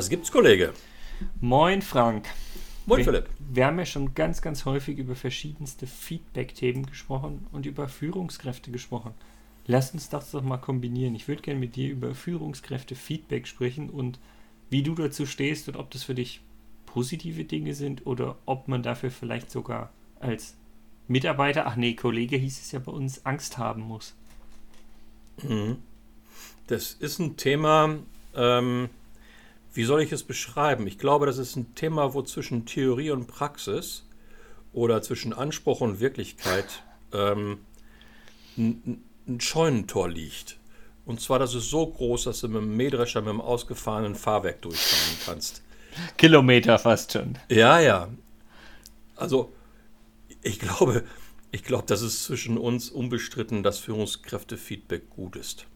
Was gibt's, Kollege? Moin, Frank. Moin, wir, Philipp. Wir haben ja schon ganz, ganz häufig über verschiedenste Feedback-Themen gesprochen und über Führungskräfte gesprochen. Lass uns das doch mal kombinieren. Ich würde gerne mit dir über Führungskräfte-Feedback sprechen und wie du dazu stehst und ob das für dich positive Dinge sind oder ob man dafür vielleicht sogar als Mitarbeiter, ach nee, Kollege hieß es ja bei uns, Angst haben muss. Mhm. Das ist ein Thema, ähm, wie soll ich es beschreiben? Ich glaube, das ist ein Thema, wo zwischen Theorie und Praxis oder zwischen Anspruch und Wirklichkeit ähm, ein, ein Scheunentor liegt. Und zwar, das ist so groß, dass du mit dem Mähdrescher mit dem ausgefahrenen Fahrwerk durchfahren kannst. Kilometer fast schon. Ja, ja. Also, ich glaube, ich glaube, das ist zwischen uns unbestritten, dass Führungskräftefeedback gut ist.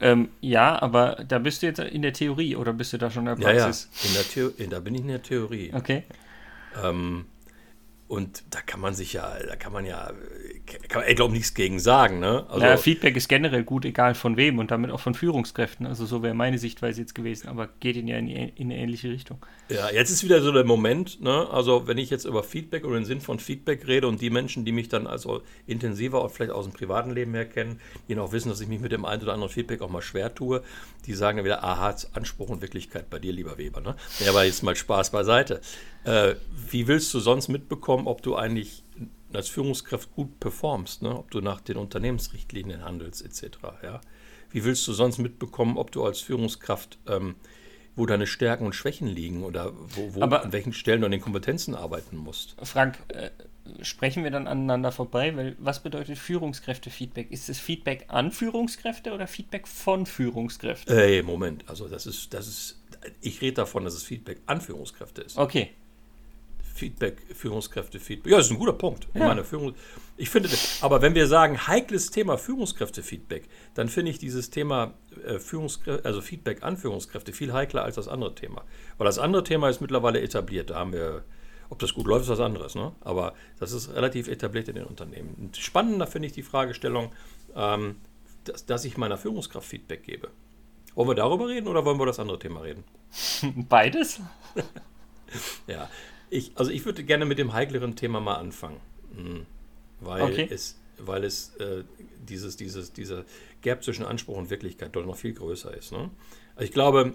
Ähm, ja, aber da bist du jetzt in der Theorie oder bist du da schon in der Praxis? Ja, ja. In der Theo da bin ich in der Theorie. Okay. Ähm, und da kann man sich ja, da kann man ja, kann man, ich glaube, nichts gegen sagen. Ne? Also, ja, Feedback ist generell gut, egal von wem und damit auch von Führungskräften. Also so wäre meine Sichtweise jetzt gewesen, aber geht in ja in, in eine ähnliche Richtung. Ja, jetzt ist wieder so der Moment, ne? also wenn ich jetzt über Feedback oder den Sinn von Feedback rede und die Menschen, die mich dann also intensiver und vielleicht aus dem privaten Leben her kennen, die noch wissen, dass ich mich mit dem einen oder anderen Feedback auch mal schwer tue, die sagen dann wieder, aha, Anspruch und Wirklichkeit bei dir, lieber Weber. Ne? Ja, aber jetzt mal Spaß beiseite. Äh, wie willst du sonst mitbekommen, ob du eigentlich als Führungskraft gut performst, ne? ob du nach den Unternehmensrichtlinien handelst, etc. Ja? Wie willst du sonst mitbekommen, ob du als Führungskraft, ähm, wo deine Stärken und Schwächen liegen oder wo, wo an welchen Stellen du an den Kompetenzen arbeiten musst? Frank, äh, sprechen wir dann aneinander vorbei? Weil was bedeutet Führungskräfte-Feedback? Ist es Feedback an Führungskräfte oder Feedback von Führungskräften? Hey, Moment, also das ist, das ist, ich rede davon, dass es Feedback an Führungskräfte ist. Okay. Feedback, Führungskräfte, Feedback. Ja, das ist ein guter Punkt. Ich meine, Führung, ich finde, aber wenn wir sagen, heikles Thema Führungskräfte-Feedback, dann finde ich dieses Thema äh, Führungskräfte, also Feedback an Führungskräfte viel heikler als das andere Thema. Weil das andere Thema ist mittlerweile etabliert. Da haben wir, ob das gut läuft, ist was anderes. Ne? Aber das ist relativ etabliert in den Unternehmen. Und spannender finde ich die Fragestellung, ähm, dass, dass ich meiner Führungskraft Feedback gebe. Wollen wir darüber reden oder wollen wir das andere Thema reden? Beides? ja, ich, also ich würde gerne mit dem heikleren Thema mal anfangen. Mhm. Weil Okay. es, weil es äh, dieses, dieses, dieser Gap zwischen Anspruch und Wirklichkeit dort noch viel größer ist. Ne? Also ich glaube,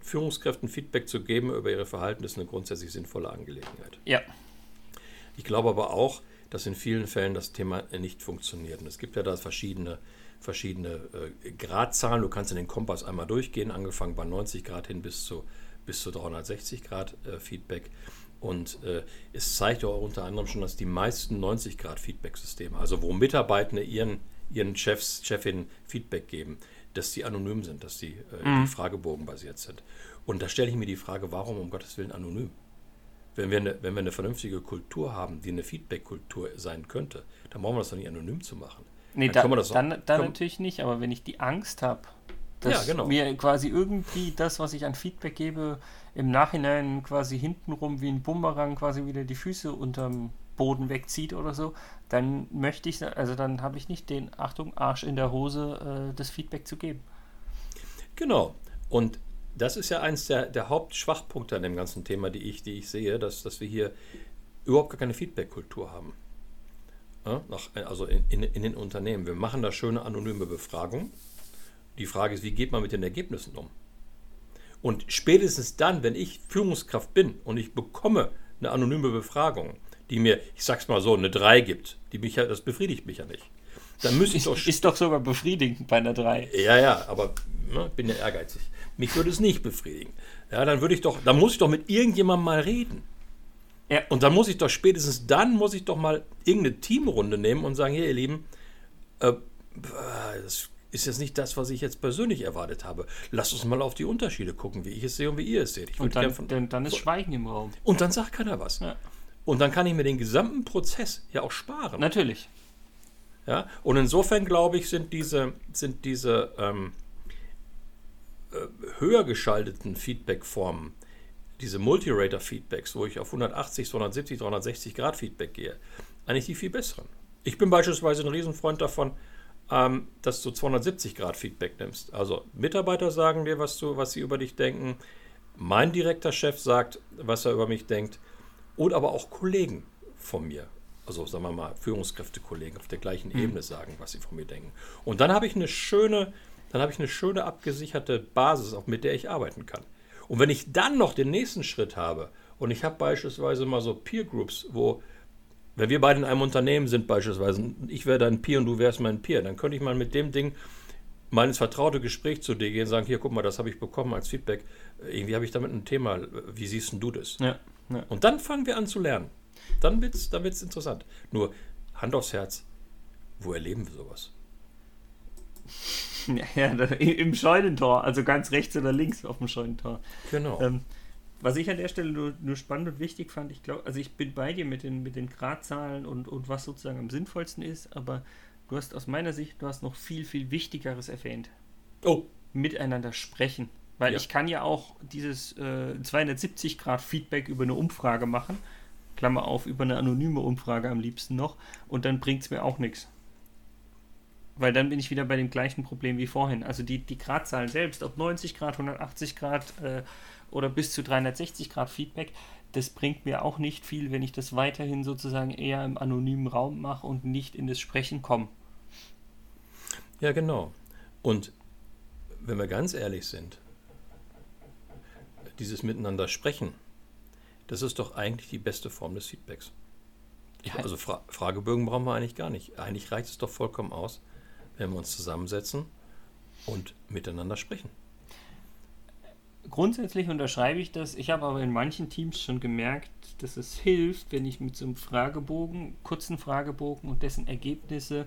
Führungskräften Feedback zu geben über ihre Verhalten ist eine grundsätzlich sinnvolle Angelegenheit. Ja. Ich glaube aber auch, dass in vielen Fällen das Thema nicht funktioniert. Und es gibt ja da verschiedene, verschiedene äh, Gradzahlen. Du kannst in den Kompass einmal durchgehen, angefangen bei 90 Grad hin bis zu, bis zu 360 Grad äh, Feedback. Und äh, es zeigt auch unter anderem schon, dass die meisten 90 Grad Feedback-Systeme, also wo Mitarbeitende ihren, ihren Chefs, Chefinnen Feedback geben, dass die anonym sind, dass die, äh, die Fragebogen basiert sind. Und da stelle ich mir die Frage, warum um Gottes Willen anonym? Wenn wir, eine, wenn wir eine vernünftige Kultur haben, die eine Feedback-Kultur sein könnte, dann brauchen wir das doch nicht anonym zu machen. Nee, Dann da, dann, dann kann- natürlich nicht, aber wenn ich die Angst habe, dass Ja, genau. mir quasi irgendwie das, was ich an Feedback gebe, im Nachhinein quasi hintenrum wie ein Bumerang quasi wieder die Füße unterm Boden wegzieht oder so, dann möchte ich, also dann habe ich nicht den, Achtung, Arsch in der Hose, äh, das Feedback zu geben. Genau. Und das ist ja eins der, der Hauptschwachpunkte an dem ganzen Thema, die ich, die ich sehe, dass, dass wir hier überhaupt gar keine Feedback-Kultur haben. Ja, nach, also in, in, in den Unternehmen. Wir machen da schöne anonyme Befragungen. Die Frage ist, wie geht man mit den Ergebnissen um? Und spätestens dann, wenn ich Führungskraft bin und ich bekomme eine anonyme Befragung, die mir, ich sag's mal so, eine 3 gibt, die mich ja, das befriedigt mich ja nicht. Dann müsste ich Ist, doch ist doch sogar befriedigend bei einer 3. ja, ja, aber ne, ich bin ja ehrgeizig. Mich würde es nicht befriedigen. Ja, dann würde ich doch, dann muss ich doch mit irgendjemandem mal reden. Ja. Und dann muss ich doch spätestens dann muss ich doch mal irgendeine Teamrunde nehmen und sagen, hier, ihr Lieben, äh, das ist jetzt nicht das, was ich jetzt persönlich erwartet habe. Lasst uns mal auf die Unterschiede gucken, wie ich es sehe und wie ihr es seht. Ich Und dann, von, dann, dann ist Schweigen im Raum. und dann sagt keiner was. Ja. Und dann kann ich mir den gesamten Prozess ja auch sparen. Natürlich. Ja? Und insofern glaube ich, sind diese, sind diese ähm, äh, höher geschalteten Feedback-Formen, diese Multirater-Feedbacks, wo ich auf 180, 270, 360 Grad Feedback gehe, eigentlich die viel besseren. Ich bin beispielsweise ein Riesenfreund davon, ähm, dass du 270 Grad Feedback nimmst. Also Mitarbeiter sagen dir, was, du, was sie über dich denken. mein direkter Chef sagt, was er über mich denkt, oder aber auch Kollegen von mir, also sagen wir mal Führungskräftekollegen auf der gleichen mhm. Ebene sagen, was sie von mir denken. Und dann habe ich eine schöne, dann habe ich eine schöne abgesicherte Basis, auch mit der ich arbeiten kann. Und wenn ich dann noch den nächsten Schritt habe und ich habe beispielsweise mal so Peer Groups, wo wenn wir beide in einem Unternehmen sind beispielsweise, ich wäre dein Peer und du wärst mein Peer, dann könnte ich mal mit dem Ding mal ins vertraute Gespräch zu dir gehen und sagen, hier, guck mal, das habe ich bekommen als Feedback. Irgendwie habe ich damit ein Thema. Wie siehst du das? Ja, ja. Und dann fangen wir an zu lernen. Dann wird es dann wird's interessant. Nur, Hand aufs Herz, wo erleben wir sowas? Ja, im Scheunentor, also ganz rechts oder links auf dem Scheunentor. Genau. Ähm, was ich an der Stelle nur, nur spannend und wichtig fand, ich glaube, also ich bin bei dir mit den, mit den Gradzahlen und, und was sozusagen am sinnvollsten ist, aber du hast aus meiner Sicht, du hast noch viel, viel Wichtigeres erwähnt. Oh. Miteinander sprechen. Weil ja. ich kann ja auch dieses äh, 270 Grad Feedback über eine Umfrage machen. Klammer auf, über eine anonyme Umfrage am liebsten noch. Und dann bringt es mir auch nichts. Weil dann bin ich wieder bei dem gleichen Problem wie vorhin. Also die, die Gradzahlen selbst, ob 90 Grad, 180 Grad, äh, oder bis zu 360 Grad Feedback, das bringt mir auch nicht viel, wenn ich das weiterhin sozusagen eher im anonymen Raum mache und nicht in das Sprechen komme. Ja, genau. Und wenn wir ganz ehrlich sind, dieses Miteinander sprechen, das ist doch eigentlich die beste Form des Feedbacks. Ja. Also Fra Fragebögen brauchen wir eigentlich gar nicht. Eigentlich reicht es doch vollkommen aus, wenn wir uns zusammensetzen und miteinander sprechen grundsätzlich unterschreibe ich das. Ich habe aber in manchen Teams schon gemerkt, dass es hilft, wenn ich mit so einem Fragebogen, kurzen Fragebogen und dessen Ergebnisse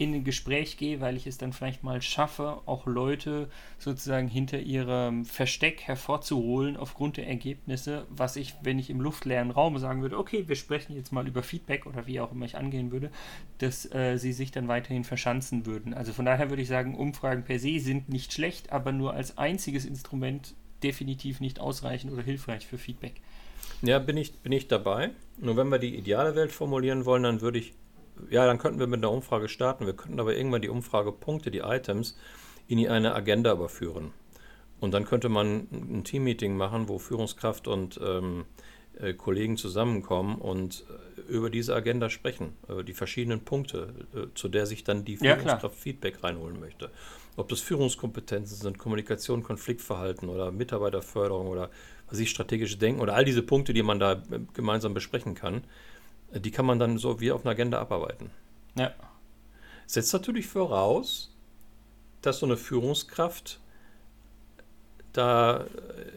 in ein Gespräch gehe, weil ich es dann vielleicht mal schaffe, auch Leute sozusagen hinter ihrem Versteck hervorzuholen aufgrund der Ergebnisse, was ich, wenn ich im luftleeren Raum sagen würde, okay, wir sprechen jetzt mal über Feedback oder wie auch immer ich angehen würde, dass äh, sie sich dann weiterhin verschanzen würden. Also von daher würde ich sagen, Umfragen per se sind nicht schlecht, aber nur als einziges Instrument definitiv nicht ausreichend oder hilfreich für Feedback. Ja, bin ich, bin ich dabei. Nur wenn wir die ideale Welt formulieren wollen, dann würde ich ja, dann könnten wir mit einer Umfrage starten. Wir könnten aber irgendwann die Umfragepunkte, die Items, in eine Agenda überführen. Und dann könnte man ein Teammeeting machen, wo Führungskraft und ähm, äh, Kollegen zusammenkommen und äh, über diese Agenda sprechen, über die verschiedenen Punkte, äh, zu der sich dann die Führungskraft ja, Feedback reinholen möchte. Ob das Führungskompetenzen sind, Kommunikation, Konfliktverhalten oder Mitarbeiterförderung oder was ich strategische Denken oder all diese Punkte, die man da äh, gemeinsam besprechen kann die kann man dann so wie auf einer Agenda abarbeiten. Ja. Setzt natürlich voraus, dass so eine Führungskraft da,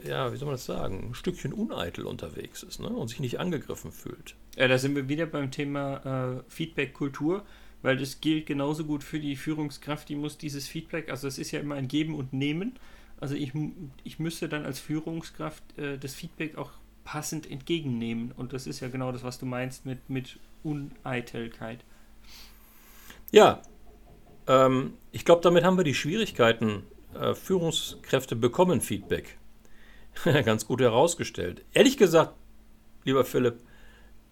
äh, ja, wie soll man das sagen, ein Stückchen uneitel unterwegs ist ne? und sich nicht angegriffen fühlt. Ja, da sind wir wieder beim Thema äh, Feedback-Kultur, weil das gilt genauso gut für die Führungskraft, die muss dieses Feedback, also es ist ja immer ein Geben und Nehmen. Also ich, ich müsste dann als Führungskraft äh, das Feedback auch passend entgegennehmen. Und das ist ja genau das, was du meinst mit, mit Uneitelkeit. Ja, ähm, ich glaube, damit haben wir die Schwierigkeiten. Äh, Führungskräfte bekommen Feedback. Ganz gut herausgestellt. Ehrlich gesagt, lieber Philipp,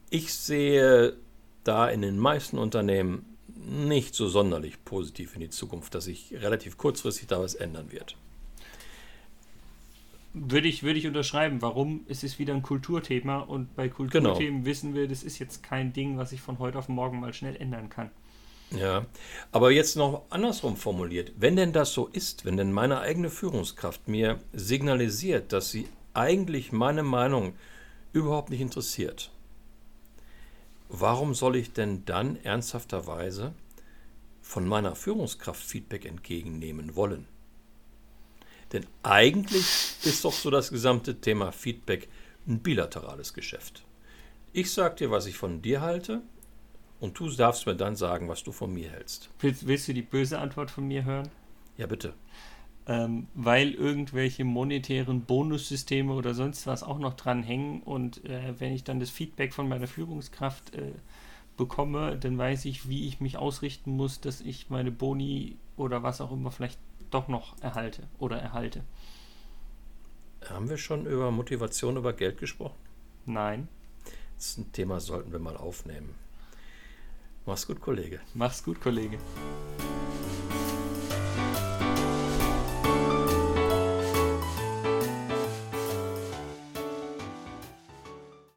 ich sehe da in den meisten Unternehmen nicht so sonderlich positiv in die Zukunft, dass sich relativ kurzfristig da was ändern wird. Würde ich, würde ich unterschreiben. Warum? Es ist wieder ein Kulturthema und bei Kulturthemen genau. wissen wir, das ist jetzt kein Ding, was sich von heute auf morgen mal schnell ändern kann. Ja, aber jetzt noch andersrum formuliert. Wenn denn das so ist, wenn denn meine eigene Führungskraft mir signalisiert, dass sie eigentlich meine Meinung überhaupt nicht interessiert, warum soll ich denn dann ernsthafterweise von meiner Führungskraft Feedback entgegennehmen wollen? Denn eigentlich ist doch so das gesamte Thema Feedback ein bilaterales Geschäft. Ich sage dir, was ich von dir halte, und du darfst mir dann sagen, was du von mir hältst. Willst, willst du die böse Antwort von mir hören? Ja, bitte. Ähm, weil irgendwelche monetären Bonussysteme oder sonst was auch noch dran hängen und äh, wenn ich dann das Feedback von meiner Führungskraft äh, bekomme, dann weiß ich, wie ich mich ausrichten muss, dass ich meine Boni oder was auch immer vielleicht doch noch erhalte oder erhalte. Haben wir schon über Motivation, über Geld gesprochen? Nein. Das ist ein Thema, sollten wir mal aufnehmen. Mach's gut, Kollege. Mach's gut, Kollege.